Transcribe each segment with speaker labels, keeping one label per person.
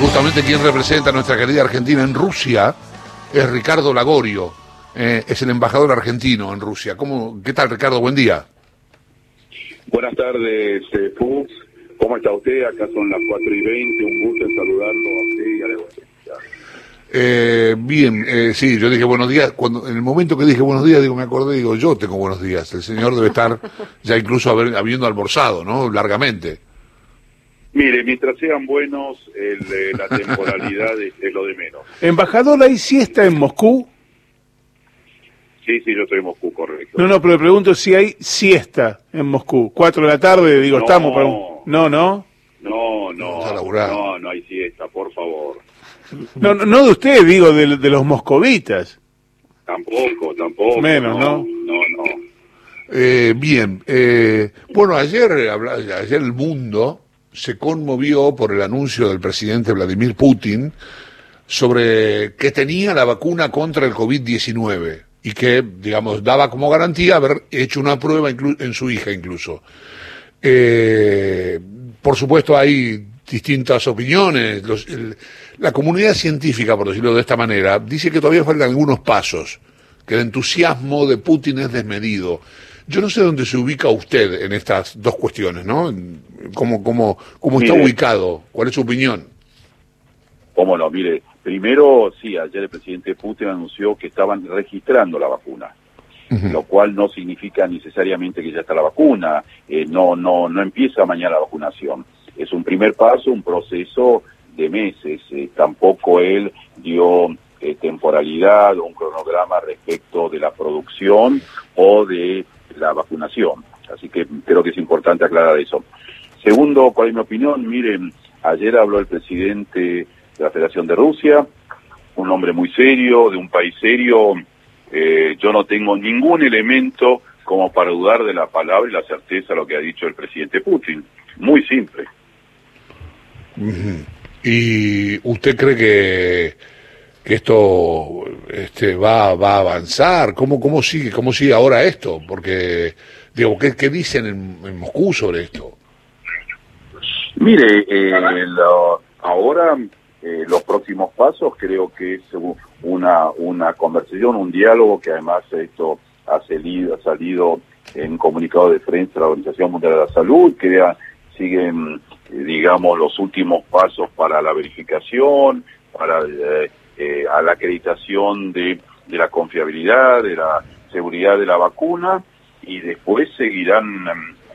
Speaker 1: justamente quien representa a nuestra querida Argentina en Rusia es Ricardo Lagorio, eh, es el embajador argentino en Rusia. ¿Cómo, ¿Qué tal, Ricardo? Buen día.
Speaker 2: Buenas tardes, eh, Fuchs. ¿Cómo está usted? Acá son las 4 y 20. Un gusto en saludarlo a usted y a la
Speaker 1: eh, bien, eh, sí, yo dije buenos días. Cuando en el momento que dije buenos días, digo, me acordé, digo, yo tengo buenos días. El señor debe estar ya incluso haber, habiendo almorzado, ¿no? Largamente.
Speaker 2: Mire, mientras sean buenos, el, la temporalidad es, lo de menos.
Speaker 3: Embajador, ¿hay siesta en Moscú?
Speaker 2: Sí, sí, yo soy en Moscú, correcto.
Speaker 3: No, no, pero le pregunto si hay siesta en Moscú. Cuatro de la tarde, digo, estamos para un... No, no.
Speaker 2: No, no, no, no hay siesta, por favor.
Speaker 3: No, no, de usted, digo, de, los moscovitas.
Speaker 2: Tampoco, tampoco.
Speaker 3: Menos, ¿no?
Speaker 2: No, no.
Speaker 1: Eh, bien, eh, bueno, ayer, ayer el mundo se conmovió por el anuncio del presidente Vladimir Putin sobre que tenía la vacuna contra el COVID-19 y que, digamos, daba como garantía haber hecho una prueba en su hija incluso. Eh, por supuesto, hay distintas opiniones. la comunidad científica, por decirlo de esta manera, dice que todavía faltan algunos pasos, que el entusiasmo de Putin es desmedido. Yo no sé dónde se ubica usted en estas dos cuestiones, ¿no? ¿Cómo, cómo, cómo está ubicado? ¿Cuál es su opinión?
Speaker 2: Cómo no, mire, primero, sí, ayer el presidente Putin anunció que estaban registrando la vacuna. lo cual no significa necesariamente que ya está la vacuna, eh, no, no, no empieza mañana la vacunación es un primer paso, un proceso de meses. Eh, tampoco él dio eh, temporalidad o un cronograma respecto de la producción o de la vacunación. Así que creo que es importante aclarar eso. Segundo, ¿cuál es mi opinión? Miren, ayer habló el presidente de la Federación de Rusia, un hombre muy serio, de un país serio. Eh, yo no tengo ningún elemento como para dudar de la palabra y la certeza de lo que ha dicho el presidente Putin. Muy simple.
Speaker 1: ¿Y usted cree que, que esto este, va, va a avanzar? ¿Cómo, cómo, sigue, ¿Cómo sigue ahora esto? Porque, digo, ¿qué, qué dicen en, Moscú sobre esto?
Speaker 2: Mire, eh, ahora eh, los próximos pasos creo que es una, una conversación, un diálogo que además esto ha salido, ha salido en comunicado de prensa de la Organización Mundial de la Salud, que siguen digamos, los últimos pasos para la verificación, para eh, eh, a la acreditación de, de la confiabilidad, de la seguridad de la vacuna y después seguirán,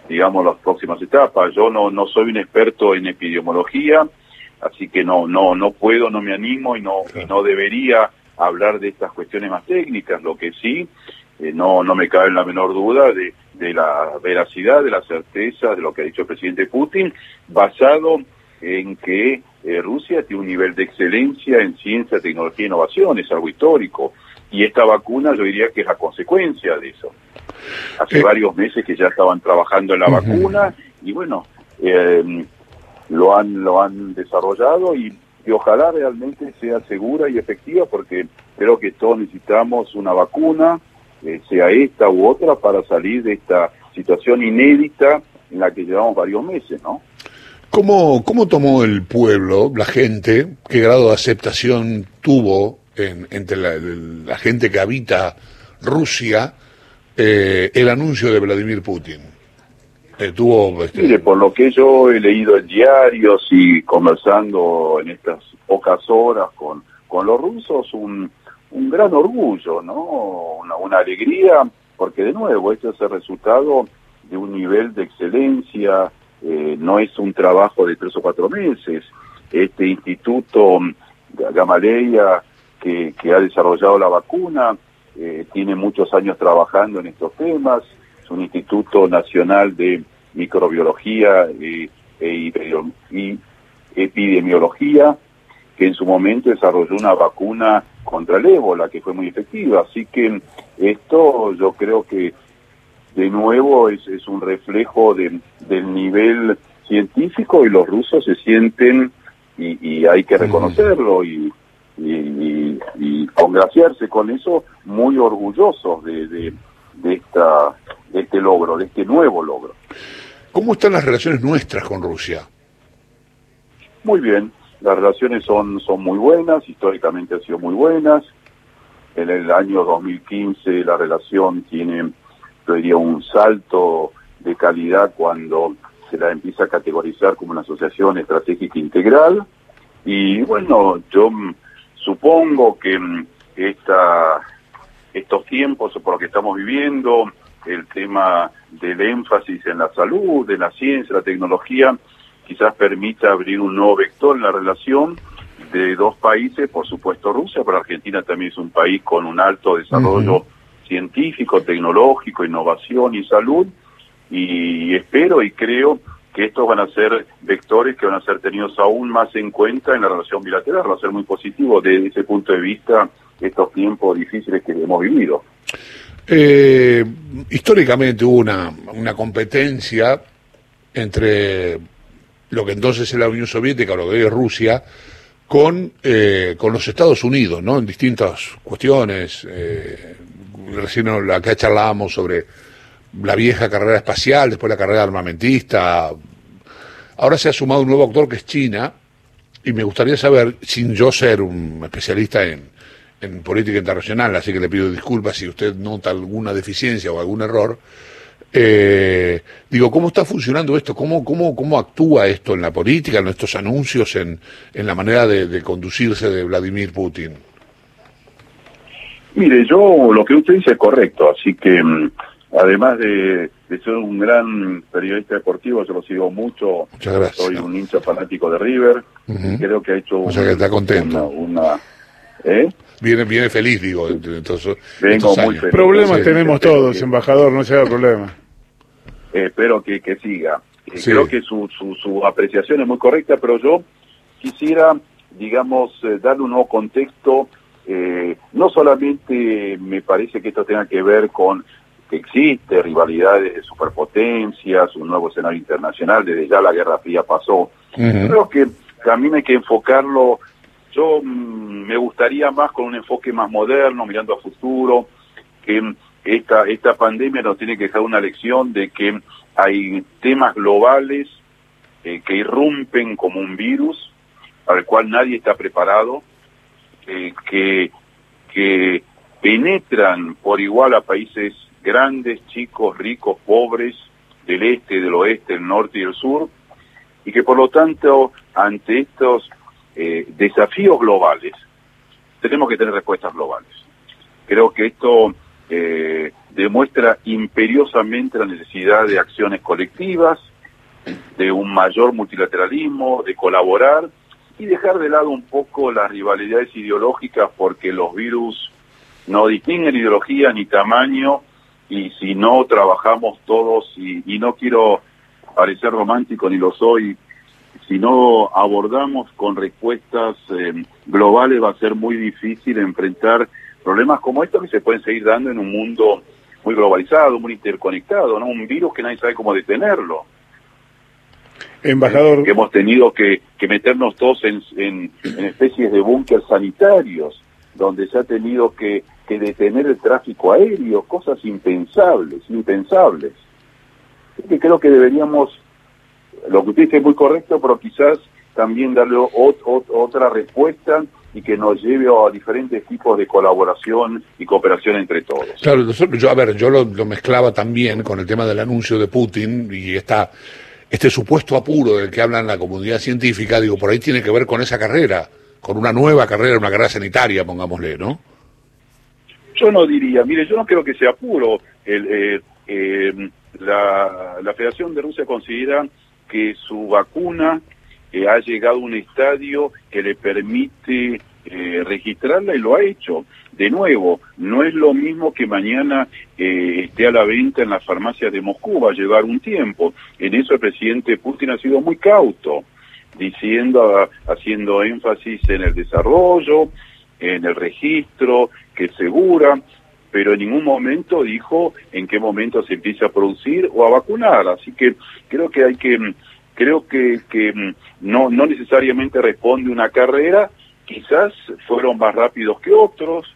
Speaker 2: digamos, las próximas etapas. Yo no, no soy un experto en epidemiología, así que no, no, no puedo, no me animo y no, y no debería hablar de estas cuestiones más técnicas. Lo que sí, eh, no, no me cabe la menor duda de de la veracidad, de la certeza de lo que ha dicho el presidente Putin, basado en que eh, Rusia tiene un nivel de excelencia en ciencia, tecnología e innovación, es algo histórico. Y esta vacuna yo diría que es la consecuencia de eso. Hace eh. varios meses que ya estaban trabajando en la vacuna y bueno, em, lo han lo han desarrollado y, y ojalá realmente sea segura y efectiva porque creo que todos necesitamos una vacuna eh, sea esta u otra, para salir de esta situación inédita en la que llevamos varios meses, ¿no?
Speaker 1: ¿Cómo, cómo tomó el pueblo, la gente, qué grado de aceptación tuvo entre la, gente que habita Rusia eh, el anuncio de Vladimir Putin? Eh, tuvo,
Speaker 2: este... Mire, por lo que yo he leído en diarios y conversando en estas pocas horas con, con los rusos, un, un gran orgullo, ¿no? Una, alegría, porque de nuevo, este es el resultado de un nivel de excelencia, eh, no es un trabajo de tres o cuatro meses. Este instituto Gamaleya, que, que ha desarrollado la vacuna, eh, tiene muchos años trabajando en estos temas, es un instituto nacional de microbiología e, y epidemiología, que en su momento desarrolló una vacuna contra el ébola, que fue muy efectiva. Así que esto yo creo que de nuevo es, es un reflejo del nivel científico y los rusos se sienten, y, hay que reconocerlo y, y, congraciarse con eso, muy orgullosos de, de, de, esta, de este logro, de este nuevo logro.
Speaker 1: ¿Cómo están las relaciones nuestras con Rusia?
Speaker 2: Muy bien, las relaciones son, son muy buenas, históricamente han sido muy buenas. En el año 2015 la relación tiene, yo diría, un salto de calidad cuando se la empieza a categorizar como una asociación estratégica integral. Y bueno, yo supongo que esta, estos tiempos por lo que estamos viviendo, el tema del énfasis en la salud, de la ciencia, la tecnología, quizás permita abrir un nuevo vector en la relación de dos países, por supuesto Rusia, pero Argentina también es un país con un alto desarrollo científico, tecnológico, innovación y salud, y espero y creo que estos van a ser vectores que van a ser tenidos aún más en cuenta en la relación bilateral, va a ser muy positivo desde ese punto de vista estos tiempos difíciles que hemos vivido.
Speaker 1: Eh, históricamente hubo una, una competencia entre lo que entonces era la Unión Soviética lo que hoy es Rusia, con, eh, con los Estados Unidos, ¿no? En distintas cuestiones. Eh, recién acá charlábamos sobre la vieja carrera espacial, después la carrera armamentista. Ahora se ha sumado un nuevo actor que es China, y me gustaría saber, sin yo ser un especialista en, en política internacional, así que le pido disculpas si usted nota alguna deficiencia o algún error, eh, digo, ¿cómo está funcionando esto? ¿Cómo, cómo, ¿Cómo actúa esto en la política, en estos anuncios, en, en la manera de, conducirse de Vladimir Putin?
Speaker 2: Mire, yo lo que usted dice es correcto, así que mm, además de, ser un gran periodista deportivo, yo lo sigo mucho.
Speaker 1: Muchas gracias.
Speaker 2: Soy un hincha fanático de River. Creo que ha hecho
Speaker 1: o sea que está contento.
Speaker 2: una, ¿eh?
Speaker 1: Viene, viene feliz, digo. Entonces,
Speaker 2: Vengo muy feliz.
Speaker 3: Problemas tenemos todos, embajador, no se haga problema.
Speaker 2: Eh, espero que, que siga. Eh, creo que su, su, apreciación es muy correcta, pero yo quisiera, digamos, eh, darle un nuevo contexto. No solamente me parece que esto tenga que ver con que existe rivalidades de superpotencias, un nuevo escenario internacional, desde ya la Guerra Fría pasó. Creo que también hay que enfocarlo, yo mm, me gustaría más con un enfoque más moderno, mirando a futuro, que esta, esta pandemia nos tiene que dejar una lección de que hay temas globales eh, que irrumpen como un virus para el cual nadie está preparado, eh, que, que penetran por igual a países grandes, chicos, ricos, pobres, del este, del oeste, del norte y del sur, y que por lo tanto ante estos eh, desafíos globales tenemos que tener respuestas globales. Creo que esto eh, demuestra imperiosamente la necesidad de acciones colectivas, de un mayor multilateralismo, de colaborar y dejar de lado un poco las rivalidades ideológicas porque los virus no distinguen ideología ni tamaño y si no trabajamos todos y, no quiero parecer romántico ni lo soy, si no abordamos con respuestas eh, globales va a ser muy difícil enfrentar problemas como estos que se pueden seguir dando en un mundo muy globalizado, muy interconectado, ¿no? Un virus que nadie sabe cómo detenerlo.
Speaker 3: Embajador.
Speaker 2: que hemos tenido que, meternos todos en, en, especies de búnker sanitarios, donde se ha tenido que, que detener el tráfico aéreo, cosas impensables, impensables. que creo que deberíamos, lo que usted dice es muy correcto, pero quizás también darle otra respuesta y que nos lleve a diferentes tipos de colaboración y cooperación entre todos.
Speaker 1: Claro, yo, a ver, yo lo, mezclaba también con el tema del anuncio de Putin y esta, este supuesto apuro del que habla la comunidad científica, digo, por ahí tiene que ver con esa carrera, con una nueva carrera, una carrera sanitaria, pongámosle, ¿no?
Speaker 2: Yo no diría, mire, yo no creo que sea apuro. El, eh, eh, la, la Federación de Rusia considera que su vacuna ha llegado a un estadio que le permite eh, registrarla y lo ha hecho. De nuevo, no es lo mismo que mañana eh, esté a la venta en las farmacias de Moscú, va a llevar un tiempo. En eso el presidente Putin ha sido muy cauto, diciendo, haciendo énfasis en el desarrollo, en el registro, que segura, pero en ningún momento dijo en qué momento se empieza a producir o a vacunar. Así que creo que hay que creo que, que mm, no, no necesariamente responde una carrera, quizás fueron más rápidos que otros,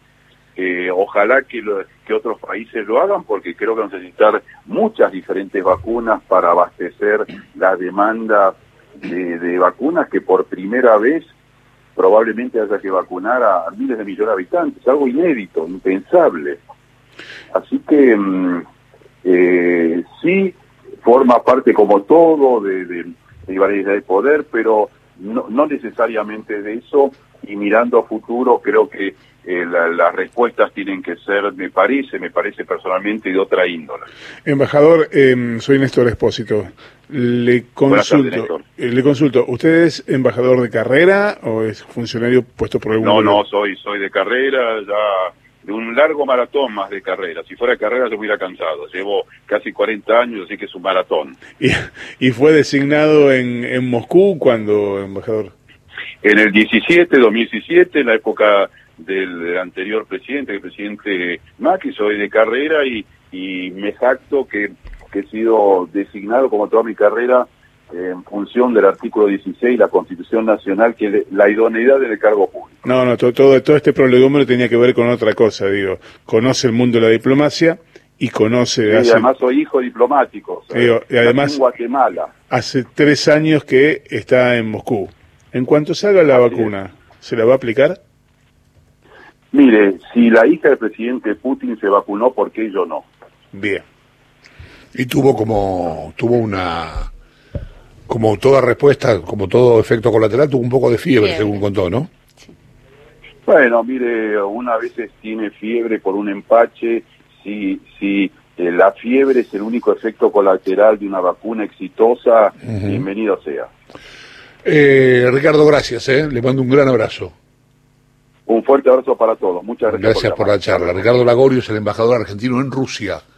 Speaker 2: eh, ojalá que, que otros países lo hagan porque creo que necesitar muchas diferentes vacunas para abastecer la demanda de, vacunas que por primera vez probablemente haya que vacunar a miles de millones de habitantes, algo inédito, impensable. Así que mm, eh, sí forma parte como todo de, de, de de poder, pero no necesariamente de eso y mirando a futuro creo que eh, las respuestas tienen que ser, me parece, me parece personalmente de otra índole.
Speaker 3: Embajador, eh, soy Néstor Espósito. Le consulto, eh, le consulto, ¿usted es embajador de carrera o es funcionario puesto por algún
Speaker 2: No, no, soy, soy de carrera, ya de un largo maratón más de carrera. Si fuera carrera yo hubiera cansado. Llevo casi 40 años, así que es un maratón.
Speaker 3: ¿Y, y fue designado en, en Moscú cuando, embajador?
Speaker 2: En el 17, 2017, en la época del, anterior presidente, el presidente Macri, soy de carrera y, y me jacto que, que he sido designado como toda mi carrera en función del artículo 16 la Constitución Nacional, que es la idoneidad del cargo público.
Speaker 3: No, no, todo, todo, todo este prolegómeno tenía que ver con otra cosa, digo. Conoce el mundo de la diplomacia y conoce...
Speaker 2: y además soy hijo diplomático,
Speaker 3: y además,
Speaker 2: en Guatemala.
Speaker 3: Hace tres años que está en Moscú. En cuanto salga la vacuna, ¿se la va a aplicar?
Speaker 2: Mire, si la hija del presidente Putin se vacunó, ¿por qué yo no?
Speaker 3: Bien.
Speaker 1: Y tuvo como, tuvo una, como toda respuesta, como todo efecto colateral, tuvo un poco de fiebre, según contó, ¿no?
Speaker 2: Bueno, mire, una vez tiene fiebre por un empache, si, si eh, la fiebre es el único efecto colateral de una vacuna exitosa, bienvenido sea.
Speaker 1: Eh, Ricardo, gracias, ¿eh? le mando un gran abrazo.
Speaker 2: Un fuerte abrazo para todos. Muchas gracias.
Speaker 1: Gracias por, la charla. Ricardo Lagorio es el embajador argentino en Rusia.